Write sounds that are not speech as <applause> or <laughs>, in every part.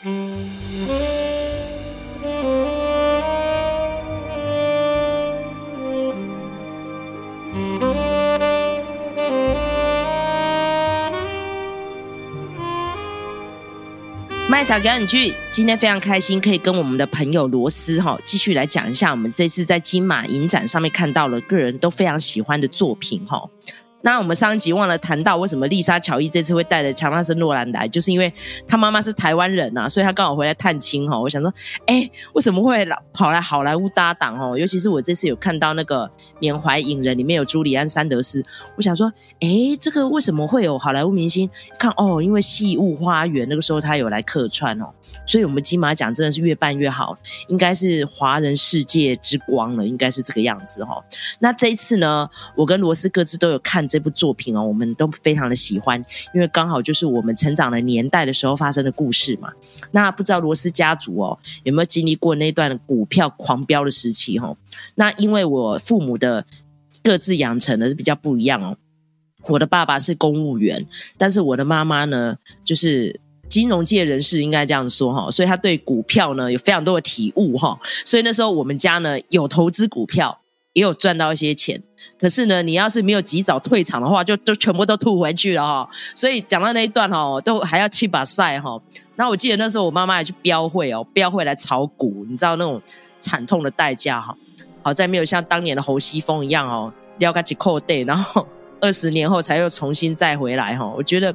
麦嫂给你去，今天非常开心，可以跟我们的朋友罗斯哈继续来讲一下我们这次在金马影展上面看到了个人都非常喜欢的作品哈。那我们上一集忘了谈到为什么丽莎乔伊这次会带着乔纳森诺兰来，就是因为他妈妈是台湾人呐，所以他刚好回来探亲哈。我想说，哎，为什么会老跑来好莱坞搭档哦？尤其是我这次有看到那个缅怀影人里面有朱里安·山德斯，我想说，哎，这个为什么会有好莱坞明星？看哦，因为《戏雾花园》那个时候他有来客串哦，所以我们金马奖真的是越办越好，应该是华人世界之光了，应该是这个样子哈。那这一次呢，我跟罗斯各自都有看。这部作品哦，我们都非常的喜欢，因为刚好就是我们成长的年代的时候发生的故事嘛。那不知道罗斯家族哦，有没有经历过那段股票狂飙的时期哈？那因为我父母的各自养成的是比较不一样哦。我的爸爸是公务员，但是我的妈妈呢，就是金融界人士，应该这样说哈。所以他对股票呢有非常多的体悟哈。所以那时候我们家呢有投资股票。也有赚到一些钱，可是呢，你要是没有及早退场的话，就就全部都吐回去了哈。所以讲到那一段哈，都还要气把赛哈。那我记得那时候我妈妈也去标会哦，标会来炒股，你知道那种惨痛的代价哈。好在没有像当年的侯西峰一样哦，撩个几扣袋，然后 <laughs> 二十年后才又重新再回来哈。我觉得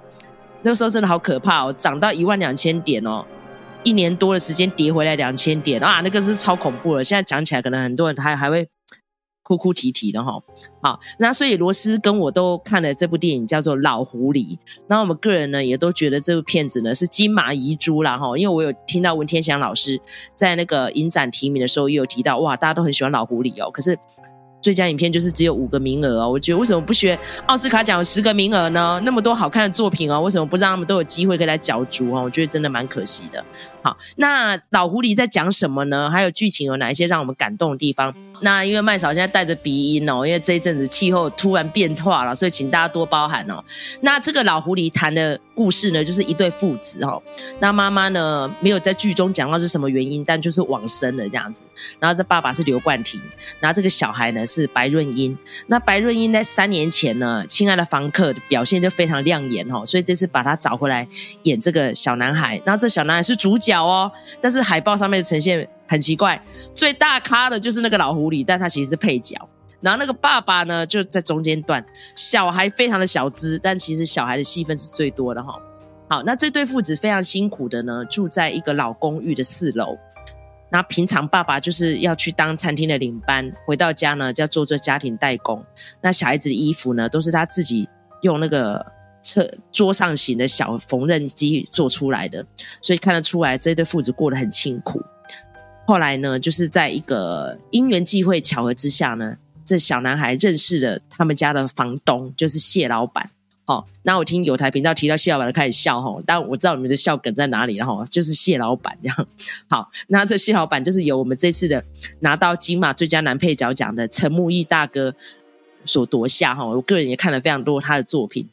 那时候真的好可怕哦，涨到一万两千点哦，一年多的时间跌回来两千点啊，那个是超恐怖了。现在讲起来，可能很多人还还会。哭哭啼啼的哈，好，那所以罗斯跟我都看了这部电影，叫做《老狐狸》。那我们个人呢，也都觉得这部片子呢是金马遗珠啦哈。因为我有听到文天祥老师在那个影展提名的时候，也有提到哇，大家都很喜欢《老狐狸》哦。可是最佳影片就是只有五个名额哦。我觉得为什么不学奥斯卡奖有十个名额呢？那么多好看的作品哦，为什么不让他们都有机会可以来角逐哦？我觉得真的蛮可惜的。好，那《老狐狸》在讲什么呢？还有剧情有哪一些让我们感动的地方？那因为麦嫂现在带着鼻音哦，因为这一阵子气候突然变化了，所以请大家多包涵哦。那这个老狐狸谈的故事呢，就是一对父子哦。那妈妈呢，没有在剧中讲到是什么原因，但就是往生了这样子。然后这爸爸是刘冠廷，然后这个小孩呢是白润英。那白润英在三年前呢，《亲爱的房客》表现就非常亮眼哦，所以这次把他找回来演这个小男孩。然后这小男孩是主角哦，但是海报上面的呈现。很奇怪，最大咖的就是那个老狐狸，但他其实是配角。然后那个爸爸呢，就在中间段，小孩非常的小资，但其实小孩的戏份是最多的哈。好，那这对父子非常辛苦的呢，住在一个老公寓的四楼。那平常爸爸就是要去当餐厅的领班，回到家呢就要做做家庭代工。那小孩子的衣服呢，都是他自己用那个车桌上型的小缝纫机做出来的，所以看得出来这对父子过得很辛苦。后来呢，就是在一个因缘际会巧合之下呢，这小男孩认识了他们家的房东，就是谢老板。哦，那我听有台频道提到谢老板，就开始笑哈。但我知道你们的笑梗在哪里，然后就是谢老板这样。好，那这谢老板就是由我们这次的拿到金马最佳男配角奖的陈木易大哥所夺下哈。我个人也看了非常多他的作品，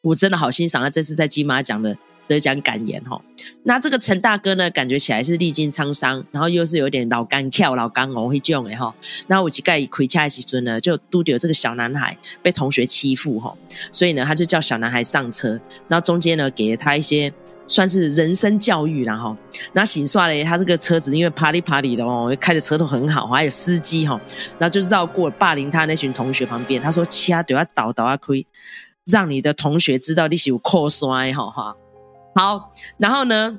我真的好欣赏他这次在金马奖的。得奖感言哈，那这个陈大哥呢，感觉起来是历经沧桑，然后又是有点老干跳、老干哦，会这种的哈。那我几盖亏恰时阵呢，就都丢这个小男孩被同学欺负哈，所以呢，他就叫小男孩上车，然后中间呢，给了他一些算是人生教育，然后那洗刷嘞他这个车子，因为啪里啪里的哦，开的车都很好，还有司机哈，然后就绕过霸凌他那群同学旁边，他说：“其他都要倒倒啊亏，让你的同学知道你是有靠山哈哈。”好，然后呢，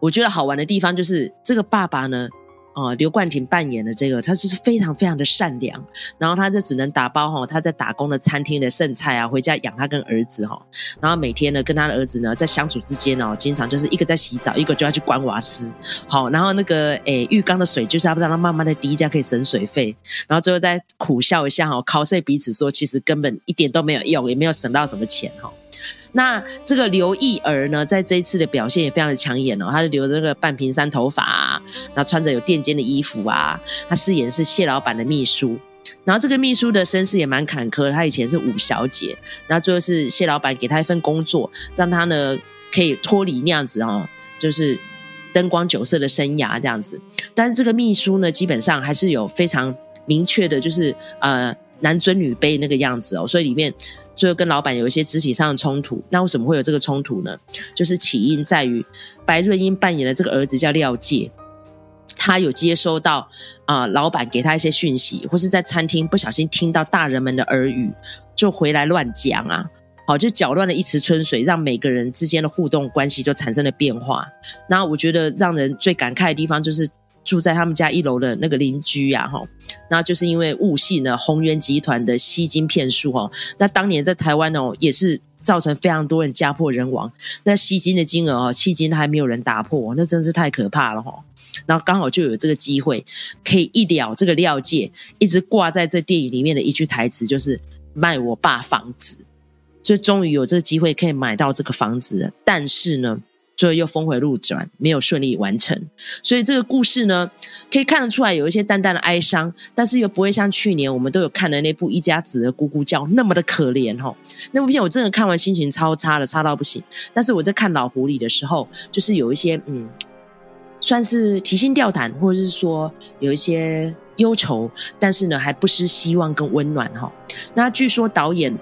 我觉得好玩的地方就是这个爸爸呢，哦、呃，刘冠廷扮演的这个，他就是非常非常的善良，然后他就只能打包哈，他在打工的餐厅的剩菜啊，回家养他跟儿子哈，然后每天呢跟他的儿子呢在相处之间哦，经常就是一个在洗澡，一个就要去关瓦斯，好，然后那个诶浴缸的水就是要让他慢慢的滴，这样可以省水费，然后最后再苦笑一下哈，考碎彼此说，其实根本一点都没有用，也没有省到什么钱哈。那这个刘意儿呢，在这一次的表现也非常的抢眼哦。她是留着那个半平山头发啊，然后穿着有垫肩的衣服啊。她饰演是谢老板的秘书，然后这个秘书的身世也蛮坎坷。她以前是五小姐，然后最后是谢老板给她一份工作，让她呢可以脱离那样子哦，就是灯光酒色的生涯这样子。但是这个秘书呢，基本上还是有非常明确的，就是呃男尊女卑那个样子哦，所以里面就跟老板有一些肢体上的冲突。那为什么会有这个冲突呢？就是起因在于白润英扮演的这个儿子叫廖介。他有接收到啊、老板给他一些讯息，或是在餐厅不小心听到大人们的耳语，就回来乱讲啊，好，就搅乱了一池春水，让每个人之间的互动关系就产生了变化。那我觉得让人最感慨的地方，就是住在他们家一楼的那个邻居呀，哈，那就是因为误信了宏源集团的吸金骗术哦，那当年在台湾哦也是。造成非常多人家破人亡，那吸金的金额哦，迄今还没有人打破，那真是太可怕了哈。然后刚好就有这个机会，可以一了这个料界一直挂在这电影里面的一句台词，就是卖我爸房子，所以终于有这个机会可以买到这个房子。但是呢。所以又峰回路转，没有顺利完成。所以这个故事呢，可以看得出来有一些淡淡的哀伤，但是又不会像去年我们都有看的那部《一家子的咕咕叫》那么的可怜哈。那部片我真的看完心情超差的，差到不行。但是我在看《老狐狸》的时候，就是有一些嗯，算是提心吊胆，或者是说有一些忧愁，但是呢，还不失希望跟温暖哈。那据说导演。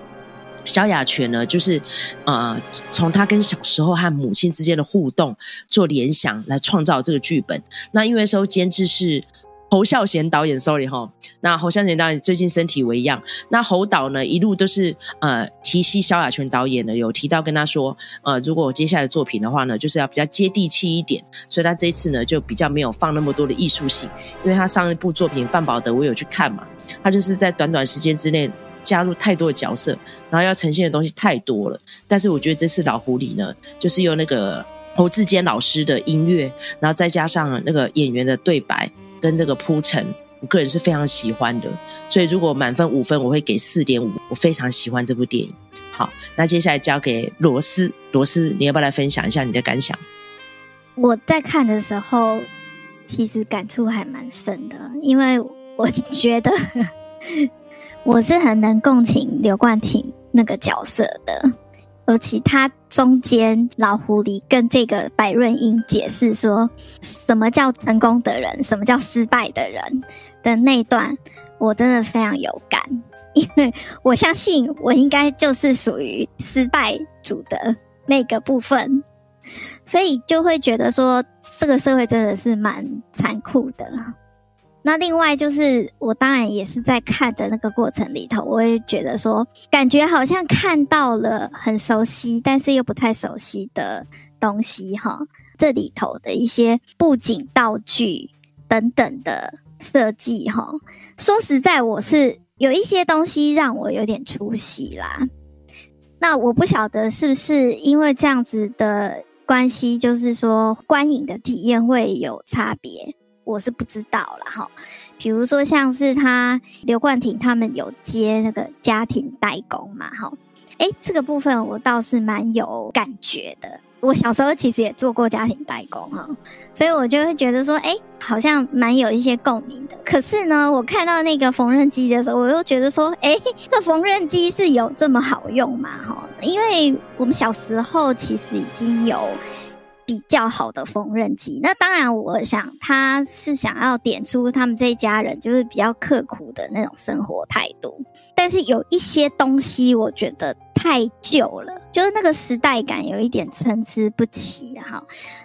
萧亚全呢，就是呃，从他跟小时候和母亲之间的互动做联想来创造这个剧本。那因为时候监制是侯孝贤导演，sorry 哈。那侯孝贤导演最近身体为恙，那侯导呢一路都是呃提携萧亚全导演呢，有提到跟他说，呃，如果我接下来的作品的话呢，就是要比较接地气一点。所以他这一次呢就比较没有放那么多的艺术性，因为他上一部作品《范保德》我有去看嘛，他就是在短短时间之内。加入太多的角色，然后要呈现的东西太多了。但是我觉得这次老狐狸呢，就是用那个侯志坚老师的音乐，然后再加上那个演员的对白跟那个铺陈，我个人是非常喜欢的。所以如果满分五分，我会给四点五。我非常喜欢这部电影。好，那接下来交给罗斯，罗斯，你要不要来分享一下你的感想？我在看的时候，其实感触还蛮深的，因为我觉得。我是很能共情刘冠廷那个角色的，而其他中间老狐狸跟这个白润英解释说什么叫成功的人，什么叫失败的人的那段，我真的非常有感，因为我相信我应该就是属于失败组的那个部分，所以就会觉得说这个社会真的是蛮残酷的。那另外就是，我当然也是在看的那个过程里头，我也觉得说，感觉好像看到了很熟悉，但是又不太熟悉的东西哈。这里头的一些布景、道具等等的设计哈，说实在，我是有一些东西让我有点出戏啦。那我不晓得是不是因为这样子的关系，就是说观影的体验会有差别。我是不知道啦哈，比如说像是他刘冠廷他们有接那个家庭代工嘛哈，诶，这个部分我倒是蛮有感觉的。我小时候其实也做过家庭代工哈，所以我就会觉得说，诶，好像蛮有一些共鸣的。可是呢，我看到那个缝纫机的时候，我又觉得说，诶，这缝纫机是有这么好用吗？哈，因为我们小时候其实已经有。比较好的缝纫机，那当然，我想他是想要点出他们这一家人就是比较刻苦的那种生活态度。但是有一些东西，我觉得太旧了，就是那个时代感有一点参差不齐哈。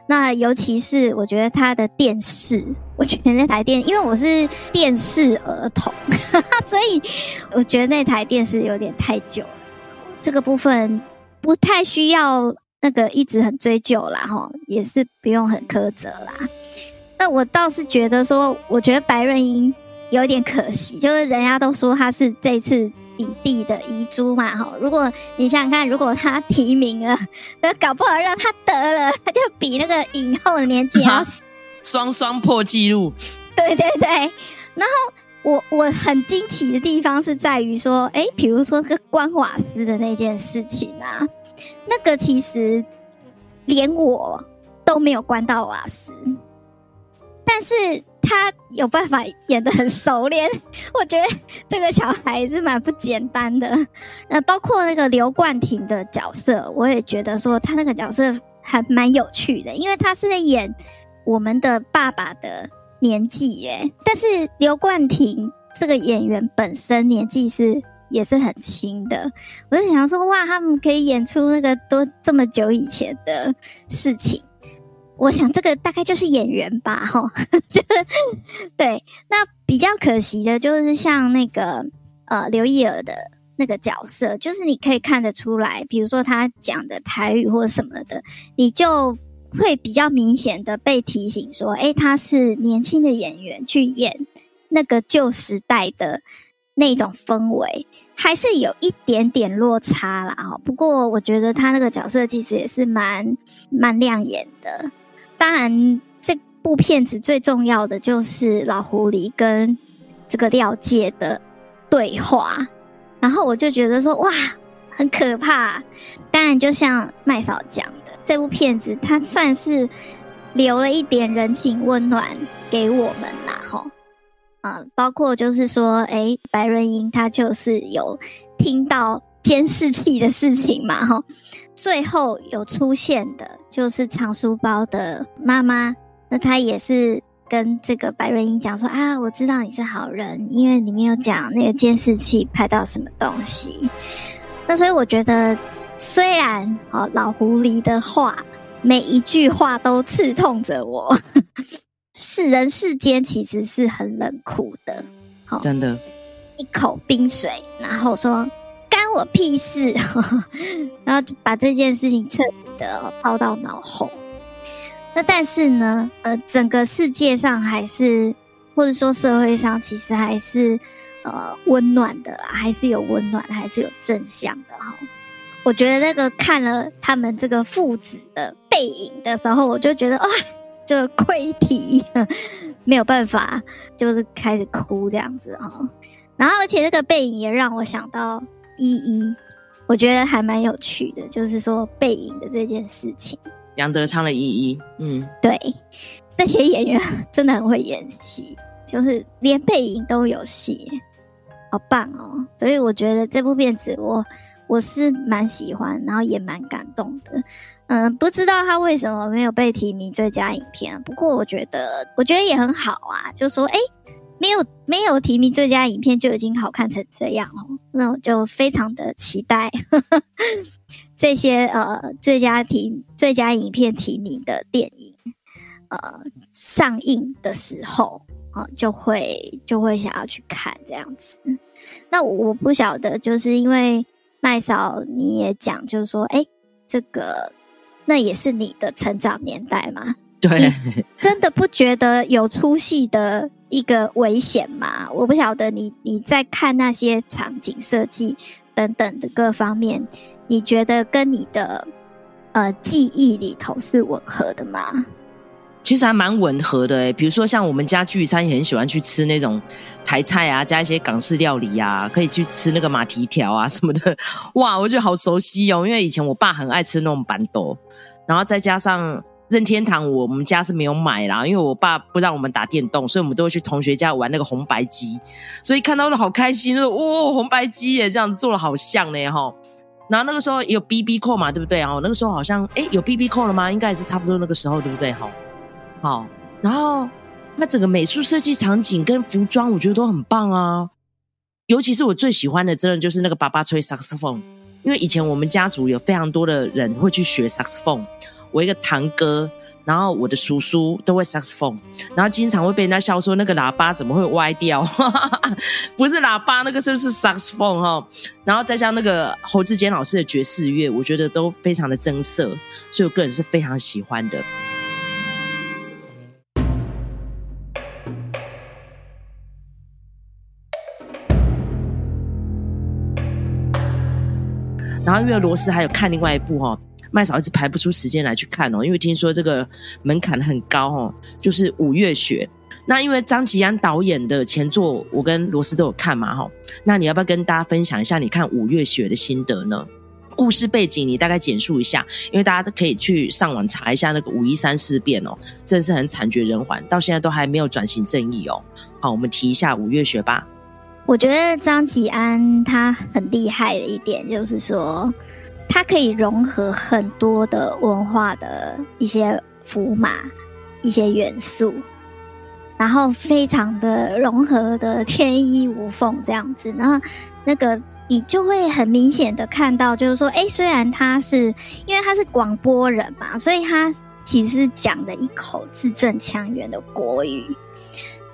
那尤其是我觉得他的电视，我觉得那台电，因为我是电视儿童，<laughs> 所以我觉得那台电视有点太旧了。这个部分不太需要。那个一直很追究啦，哈，也是不用很苛责啦。那我倒是觉得说，我觉得白润英有点可惜，就是人家都说他是这次影帝的遗珠嘛，哈。如果你想想看，如果他提名了，那搞不好让他得了，他就比那个影后的年纪要双双破纪录。<laughs> 对对对。然后我我很惊奇的地方是在于说，哎，比如说这个关瓦斯的那件事情啊。那个其实连我都没有关到瓦斯，但是他有办法演得很熟练，我觉得这个小孩是蛮不简单的。呃，包括那个刘冠廷的角色，我也觉得说他那个角色还蛮有趣的，因为他是在演我们的爸爸的年纪耶。但是刘冠廷这个演员本身年纪是也是很轻的，我就想说，哇，他们可以演出那个多这么久以前的事情。我想这个大概就是演员吧，哈，<laughs> 就是对。那比较可惜的就是像那个呃刘一儿的那个角色，就是你可以看得出来，比如说他讲的台语或什么的，你就会比较明显的被提醒说，诶，他是年轻的演员去演那个旧时代的那种氛围，还是有一点点落差啦。哈。不过我觉得他那个角色其实也是蛮蛮亮眼的。当然，这部片子最重要的就是老狐狸跟这个廖介的对话，然后我就觉得说哇，很可怕。当然，就像麦嫂讲的，这部片子它算是留了一点人情温暖给我们啦，吼，包括就是说，诶，白润英她就是有听到监视器的事情嘛，吼。最后有出现的就是藏书包的妈妈，那她也是跟这个白润英讲说啊，我知道你是好人，因为里面有讲那个监视器拍到什么东西。那所以我觉得，虽然哦老狐狸的话每一句话都刺痛着我，是人世间其实是很冷酷的，好，真的，一口冰水，然后说干。我屁事，<laughs> 然后就把这件事情彻底的抛到脑后。那但是呢，呃，整个世界上还是，或者说社会上，其实还是呃温暖的啦，还是有温暖，还是有正向的哈。我觉得那个看了他们这个父子的背影的时候，我就觉得哇，就溃堤，<laughs> 没有办法，就是开始哭这样子哈。然后而且这个背影也让我想到。依依，我觉得还蛮有趣的，就是说背影的这件事情。杨德昌的依依，嗯，对，这些演员真的很会演戏，就是连背影都有戏，好棒哦！所以我觉得这部片子我我是蛮喜欢，然后也蛮感动的。嗯，不知道他为什么没有被提名最佳影片，不过我觉得我觉得也很好啊，就说哎。诶没有没有提名最佳影片就已经好看成这样哦，那我就非常的期待呵 <laughs> 呵这些呃最佳提最佳影片提名的电影呃上映的时候啊、就会就会想要去看这样子。那我不晓得，就是因为麦嫂你也讲，就是说，哎，这个那也是你的成长年代嘛？对，真的不觉得有出戏的一个危险吗？我不晓得你你在看那些场景设计等等的各方面，你觉得跟你的呃记忆里头是吻合的吗？其实还蛮吻合的诶，比如说像我们家聚餐也很喜欢去吃那种台菜啊，加一些港式料理啊，可以去吃那个马蹄条啊什么的，<laughs> 哇，我觉得好熟悉哦，因为以前我爸很爱吃那种板豆，然后再加上。任天堂我们家是没有买啦，因为我爸不让我们打电动，所以我们都会去同学家玩那个红白机，所以看到了好开心，说哇、哦、红白机耶，这样子做的好像呢哈。然后那个时候有 BB 扣嘛，对不对啊？那个时候好像诶有 BB 扣了吗？应该也是差不多那个时候，对不对哈？好，然后那整个美术设计场景跟服装，我觉得都很棒啊。尤其是我最喜欢的，真的就是那个爸爸吹萨克斯风，因为以前我们家族有非常多的人会去学萨克斯风。我一个堂哥，然后我的叔叔都会萨克斯风，然后经常会被人家笑说那个喇叭怎么会歪掉？<laughs> 不是喇叭，那个是不是萨克斯风哈？然后再像那个侯志坚老师的爵士乐，我觉得都非常的增色，所以我个人是非常喜欢的。然后因为罗斯还有看另外一部哈。麦嫂一直排不出时间来去看哦，因为听说这个门槛很高哦，就是《五月雪》。那因为张吉安导演的前作，我跟罗斯都有看嘛哈。那你要不要跟大家分享一下你看《五月雪》的心得呢？故事背景你大概简述一下，因为大家都可以去上网查一下那个五一三事变哦，真的是很惨绝人寰，到现在都还没有转型正义哦。好，我们提一下《五月雪》吧。我觉得张吉安他很厉害的一点就是说。他可以融合很多的文化的一些符码，一些元素，然后非常的融合的天衣无缝这样子，然后那个你就会很明显的看到，就是说，哎，虽然他是因为他是广播人嘛，所以他其实讲的一口字正腔圆的国语，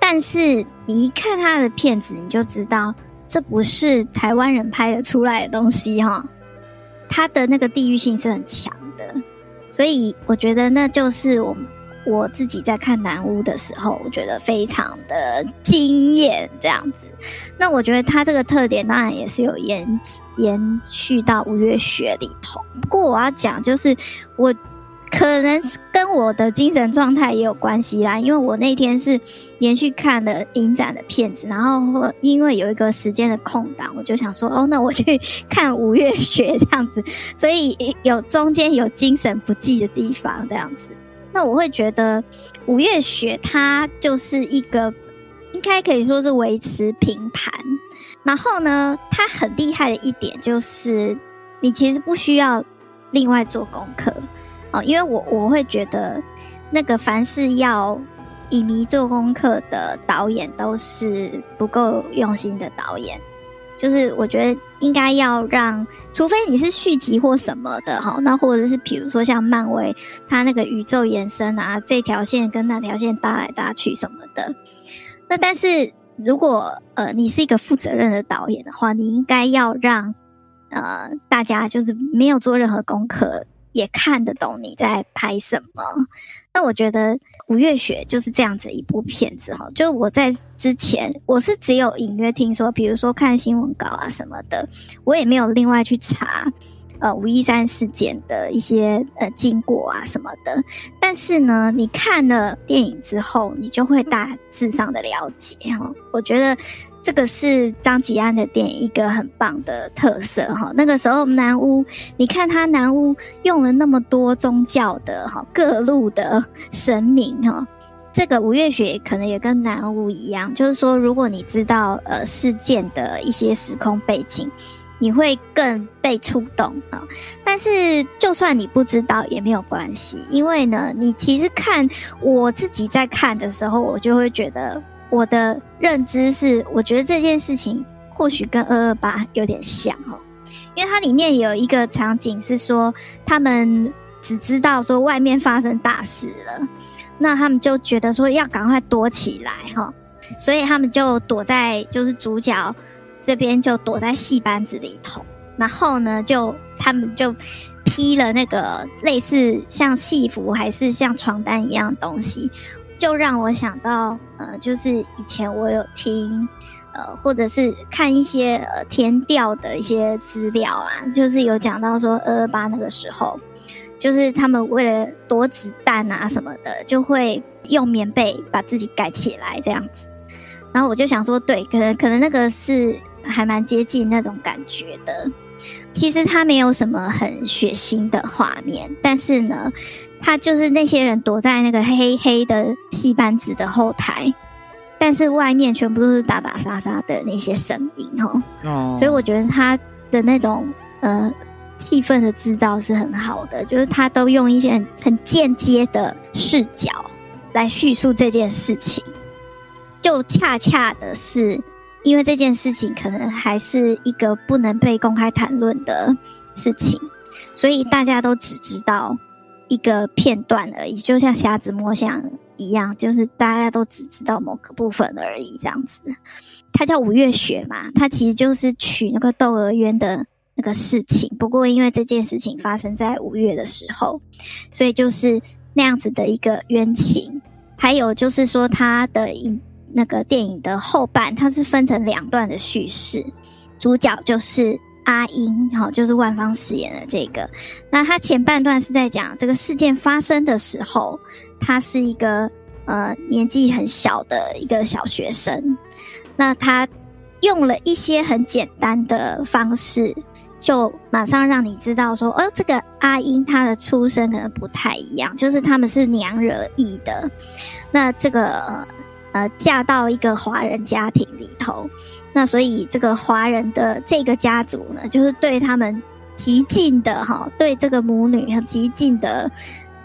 但是你一看他的片子，你就知道这不是台湾人拍的出来的东西哈，他的那个地域性是很强的，所以我觉得那就是我。我自己在看南屋的时候，我觉得非常的惊艳，这样子。那我觉得他这个特点当然也是有延延续到五月雪里头。不过我要讲，就是我可能跟我的精神状态也有关系啦，因为我那天是连续看了影展的片子，然后因为有一个时间的空档，我就想说，哦，那我去看五月雪这样子，所以有中间有精神不济的地方，这样子。<laughs> 那我会觉得五月雪它就是一个，应该可以说是维持平盘。然后呢，它很厉害的一点就是，你其实不需要另外做功课哦，因为我我会觉得，那个凡是要以迷做功课的导演都是不够用心的导演。就是我觉得应该要让，除非你是续集或什么的哈，那或者是比如说像漫威，它那个宇宙延伸啊，这条线跟那条线搭来搭去什么的。那但是如果呃你是一个负责任的导演的话，你应该要让呃大家就是没有做任何功课也看得懂你在拍什么。那我觉得。五月雪就是这样子一部片子哈，就我在之前我是只有隐约听说，比如说看新闻稿啊什么的，我也没有另外去查呃五一三事件的一些呃经过啊什么的。但是呢，你看了电影之后，你就会大致上的了解哈。我觉得。这个是张吉安的电影一个很棒的特色哈。那个时候南屋，你看他南屋用了那么多宗教的哈各路的神明哈。这个五月雪可能也跟南屋一样，就是说如果你知道呃事件的一些时空背景，你会更被触动啊。但是就算你不知道也没有关系，因为呢，你其实看我自己在看的时候，我就会觉得。我的认知是，我觉得这件事情或许跟二二八有点像哦，因为它里面有一个场景是说，他们只知道说外面发生大事了，那他们就觉得说要赶快躲起来哈，所以他们就躲在就是主角这边就躲在戏班子里头，然后呢就他们就披了那个类似像戏服还是像床单一样的东西。就让我想到，呃，就是以前我有听，呃，或者是看一些呃天调的一些资料啊，就是有讲到说二二八那个时候，就是他们为了躲子弹啊什么的，就会用棉被把自己盖起来这样子。然后我就想说，对，可能可能那个是还蛮接近那种感觉的。其实它没有什么很血腥的画面，但是呢。他就是那些人躲在那个黑黑的戏班子的后台，但是外面全部都是打打杀杀的那些声音哦。哦，所以我觉得他的那种呃气氛的制造是很好的，就是他都用一些很很间接的视角来叙述这件事情，就恰恰的是因为这件事情可能还是一个不能被公开谈论的事情，所以大家都只知道。一个片段而已，就像瞎子摸象一样，就是大家都只知道某个部分而已，这样子。它叫五月雪嘛，它其实就是取那个窦娥冤的那个事情。不过因为这件事情发生在五月的时候，所以就是那样子的一个冤情。还有就是说，它的影那个电影的后半，它是分成两段的叙事，主角就是。阿英，哈，就是万芳饰演的这个。那他前半段是在讲这个事件发生的时候，他是一个呃年纪很小的一个小学生。那他用了一些很简单的方式，就马上让你知道说，哦，这个阿英她的出身可能不太一样，就是他们是娘惹意的。那这个。呃，嫁到一个华人家庭里头，那所以这个华人的这个家族呢，就是对他们极尽的哈，对这个母女极尽的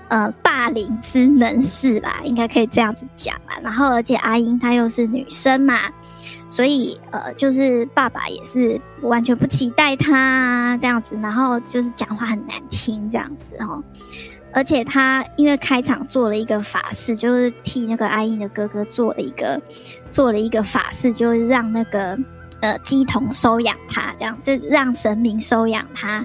呃霸凌之能事啦，应该可以这样子讲啦。然后而且阿英她又是女生嘛，所以呃就是爸爸也是完全不期待她这样子，然后就是讲话很难听这样子。而且他因为开场做了一个法事，就是替那个阿英的哥哥做了一个做了一个法事，就是让那个呃鸡童收养他，这样就让神明收养他，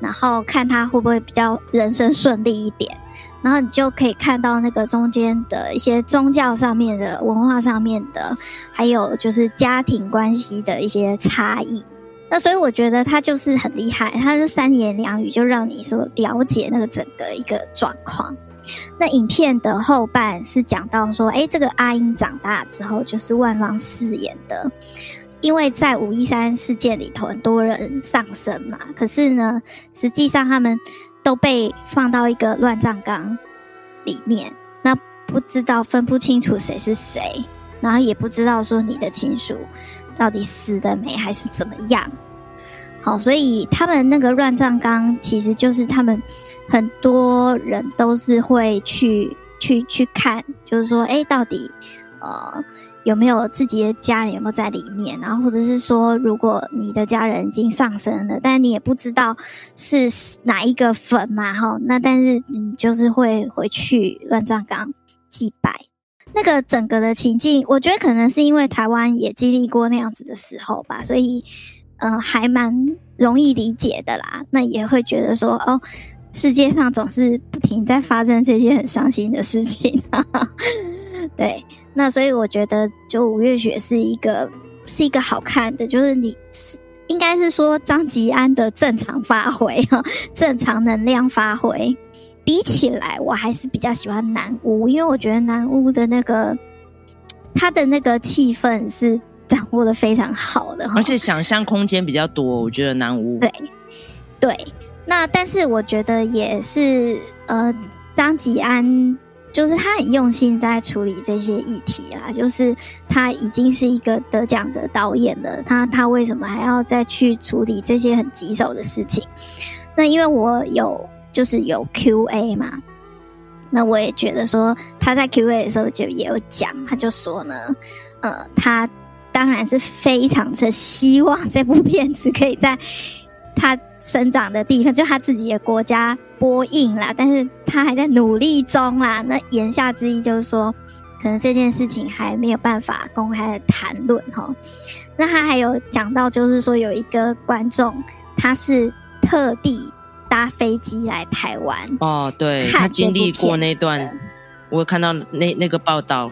然后看他会不会比较人生顺利一点。然后你就可以看到那个中间的一些宗教上面的文化上面的，还有就是家庭关系的一些差异。那所以我觉得他就是很厉害，他就三言两语就让你说了解那个整个一个状况。那影片的后半是讲到说，哎，这个阿英长大之后就是万芳饰演的，因为在五一三事件里头很多人丧生嘛，可是呢，实际上他们都被放到一个乱葬岗里面，那不知道分不清楚谁是谁，然后也不知道说你的亲属到底死了没还是怎么样。好，所以他们那个乱葬岗，其实就是他们很多人都是会去去去看，就是说，哎，到底呃有没有自己的家人有没有在里面？然后或者是说，如果你的家人已经上身了，但你也不知道是哪一个坟嘛，哈，那但是你就是会回去乱葬岗祭拜。那个整个的情境，我觉得可能是因为台湾也经历过那样子的时候吧，所以。嗯、呃，还蛮容易理解的啦。那也会觉得说，哦，世界上总是不停在发生这些很伤心的事情。<laughs> 对，那所以我觉得，就五月雪是一个是一个好看的，就是你应该是说张吉安的正常发挥哈，正常能量发挥。比起来，我还是比较喜欢南屋，因为我觉得南屋的那个他的那个气氛是。掌握的非常好的，而且想象空间比较多。我觉得南屋对对，那但是我觉得也是呃，张吉安就是他很用心在处理这些议题啦，就是他已经是一个得奖的导演了，他他为什么还要再去处理这些很棘手的事情？那因为我有就是有 Q&A 嘛，那我也觉得说他在 Q&A 的时候就也有讲，他就说呢，呃，他。当然是非常的希望 <laughs> 这部片子可以在他生长的地方，就他自己的国家播映啦。但是他还在努力中啦。那言下之意就是说，可能这件事情还没有办法公开的谈论哈。那他还有讲到，就是说有一个观众，他是特地搭飞机来台湾哦，对，他经历过那段，我有看到那那个报道，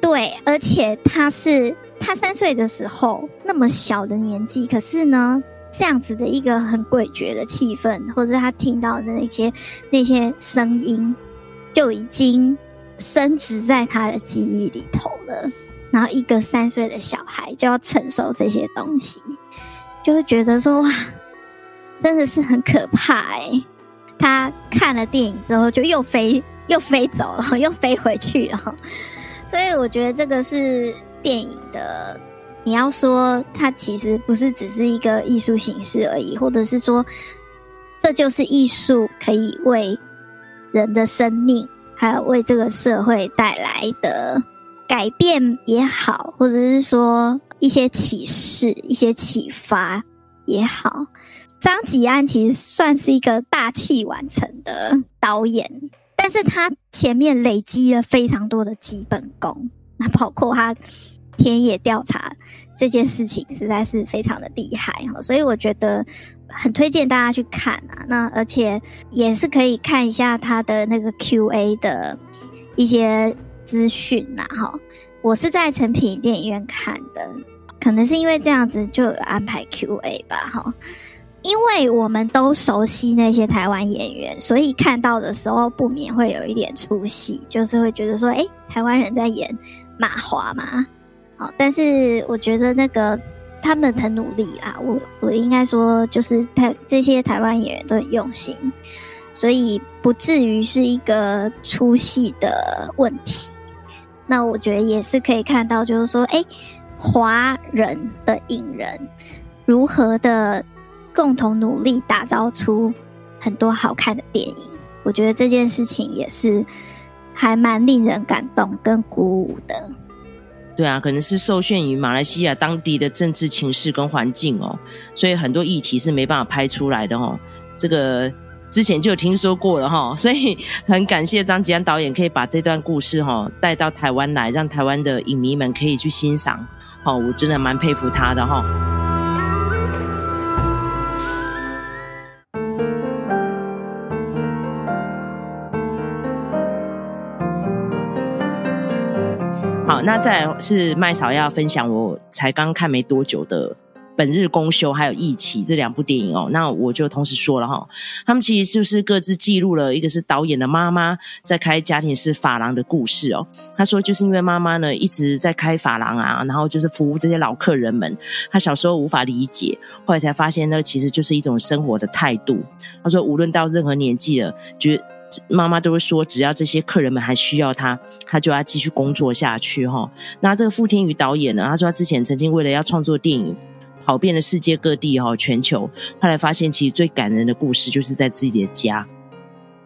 对，而且他是。他三岁的时候，那么小的年纪，可是呢，这样子的一个很诡谲的气氛，或者他听到的那些那些声音，就已经深植在他的记忆里头了。然后，一个三岁的小孩就要承受这些东西，就会觉得说哇，真的是很可怕欸。他看了电影之后，就又飞又飞走了，又飞回去了。<laughs> 所以，我觉得这个是。电影的，你要说它其实不是只是一个艺术形式而已，或者是说这就是艺术可以为人的生命，还有为这个社会带来的改变也好，或者是说一些启示、一些启发也好。张吉安其实算是一个大器晚成的导演，但是他前面累积了非常多的基本功。那包括他田野调查这件事情，实在是非常的厉害哈，所以我觉得很推荐大家去看啊。那而且也是可以看一下他的那个 Q&A 的一些资讯呐哈。我是在成品电影院看的，可能是因为这样子就有安排 Q&A 吧哈。因为我们都熟悉那些台湾演员，所以看到的时候不免会有一点出戏，就是会觉得说，诶，台湾人在演。马华嘛，好，但是我觉得那个他们很努力啊，我我应该说就是台这些台湾演员都很用心，所以不至于是一个出戏的问题。那我觉得也是可以看到，就是说，哎，华人的影人如何的共同努力，打造出很多好看的电影。我觉得这件事情也是还蛮令人感动跟鼓舞的。对啊，可能是受限于马来西亚当地的政治情势跟环境哦，所以很多议题是没办法拍出来的哦。这个之前就有听说过了哈，<laughs> 所以很感谢张吉安导演可以把这段故事哈带到台湾来，让台湾的影迷们可以去欣赏。哦，我真的蛮佩服他的哈。那再来是麦嫂要分享，我才刚看没多久的《本日公休》还有《疫起》这两部电影哦。那我就同时说了哈，他们其实就是各自记录了一个是导演的妈妈在开家庭式发廊的故事哦。他说就是因为妈妈呢一直在开发廊啊，然后就是服务这些老客人们，他小时候无法理解，后来才发现那其实就是一种生活的态度。他说无论到任何年纪了，觉妈妈都会说，只要这些客人们还需要他，他就要继续工作下去哈。那这个傅天宇导演呢，他说他之前曾经为了要创作电影，跑遍了世界各地哈，全球，后来发现其实最感人的故事就是在自己的家。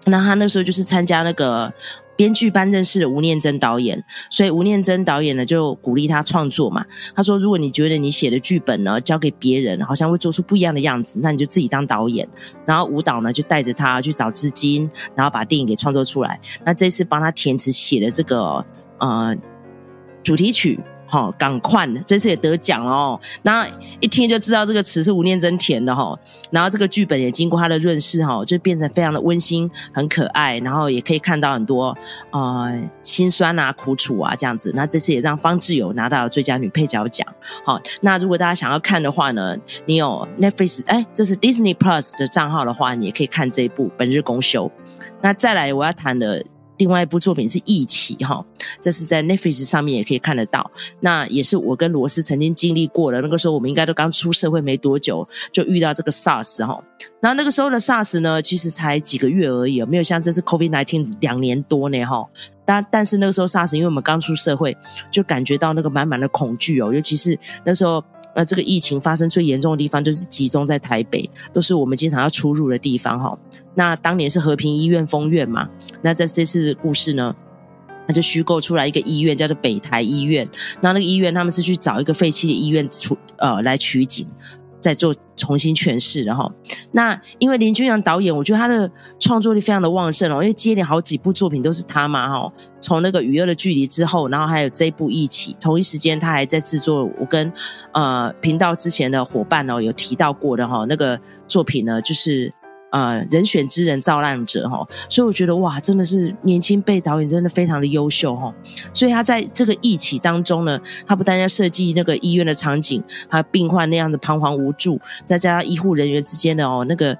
那他那时候就是参加那个。编剧班认识了吴念真导演，所以吴念真导演呢就鼓励他创作嘛。他说：“如果你觉得你写的剧本呢交给别人，好像会做出不一样的样子，那你就自己当导演。然后舞蹈呢就带着他去找资金，然后把电影给创作出来。那这次帮他填词写的这个呃主题曲。”好，赶快，这次也得奖哦。那一听就知道这个词是吴念真填的哈。然后这个剧本也经过他的润饰哈，就变成非常的温馨、很可爱。然后也可以看到很多呃辛酸啊、苦楚啊这样子。那这次也让方志友拿到了最佳女配角奖。好，那如果大家想要看的话呢，你有 Netflix 哎，这是 Disney Plus 的账号的话，你也可以看这一部《本日公休》。那再来我要谈的。另外一部作品是《疫起》哈，这是在 Netflix 上面也可以看得到。那也是我跟罗斯曾经经历过的。那个时候我们应该都刚出社会没多久，就遇到这个 SARS 哈。然后那个时候的 SARS 呢，其实才几个月而已，没有像这次 COVID-19 两年多呢哈。但但是那个时候 SARS，因为我们刚出社会，就感觉到那个满满的恐惧哦，尤其是那时候。那这个疫情发生最严重的地方就是集中在台北，都是我们经常要出入的地方哈。那当年是和平医院封院嘛，那在这次故事呢，他就虚构出来一个医院叫做北台医院。那那个医院他们是去找一个废弃的医院出呃来取景。在做重新诠释了哈，那因为林君阳导演，我觉得他的创作力非常的旺盛哦，因为接连好几部作品都是他嘛哈，从那个《娱乐的距离》之后，然后还有这部《一起》，同一时间他还在制作我跟呃频道之前的伙伴哦有提到过的哈那个作品呢，就是。呃，人选之人造浪者哈，所以我觉得哇，真的是年轻辈导演真的非常的优秀哈。所以他在这个疫起当中呢，他不但要设计那个医院的场景，还有病患那样的彷徨无助，再加上医护人员之间的哦那个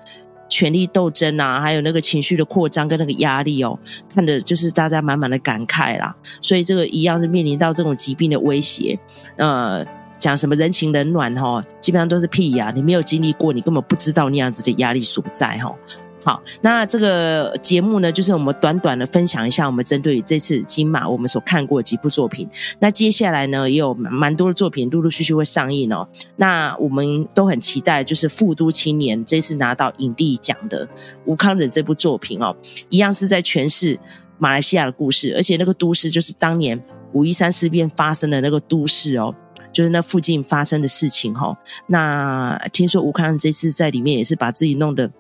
权力斗争啊，还有那个情绪的扩张跟那个压力哦，看的就是大家满满的感慨啦。所以这个一样是面临到这种疾病的威胁，呃。讲什么人情冷暖哈，基本上都是屁呀！你没有经历过，你根本不知道那样子的压力所在哈。好，那这个节目呢，就是我们短短的分享一下，我们针对这次金马我们所看过的几部作品。那接下来呢，也有蛮多的作品陆陆续续会上映哦。那我们都很期待，就是富都青年这次拿到影帝奖的吴康仁这部作品哦，一样是在诠释马来西亚的故事，而且那个都市就是当年五一三事变发生的那个都市哦。就是那附近发生的事情哈，那听说吴慷仁这次在里面也是把自己弄得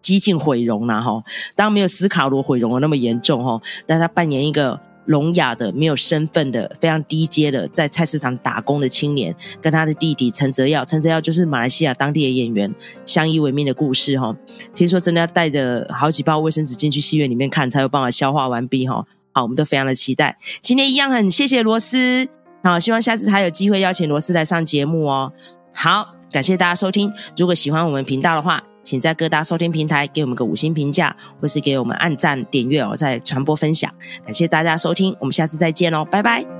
几近毁容了哈，当然没有斯卡罗毁容的那么严重哈，但他扮演一个聋哑的、没有身份的、非常低阶的，在菜市场打工的青年，跟他的弟弟陈泽耀，陈泽耀就是马来西亚当地的演员，相依为命的故事哈。听说真的要带着好几包卫生纸进去戏院里面看，才有办法消化完毕哈。好，我们都非常的期待。今天一样很谢谢罗斯。好，希望下次还有机会邀请罗斯来上节目哦。好，感谢大家收听。如果喜欢我们频道的话，请在各大收听平台给我们个五星评价，或是给我们按赞、点阅哦，再传播分享。感谢大家收听，我们下次再见喽，拜拜。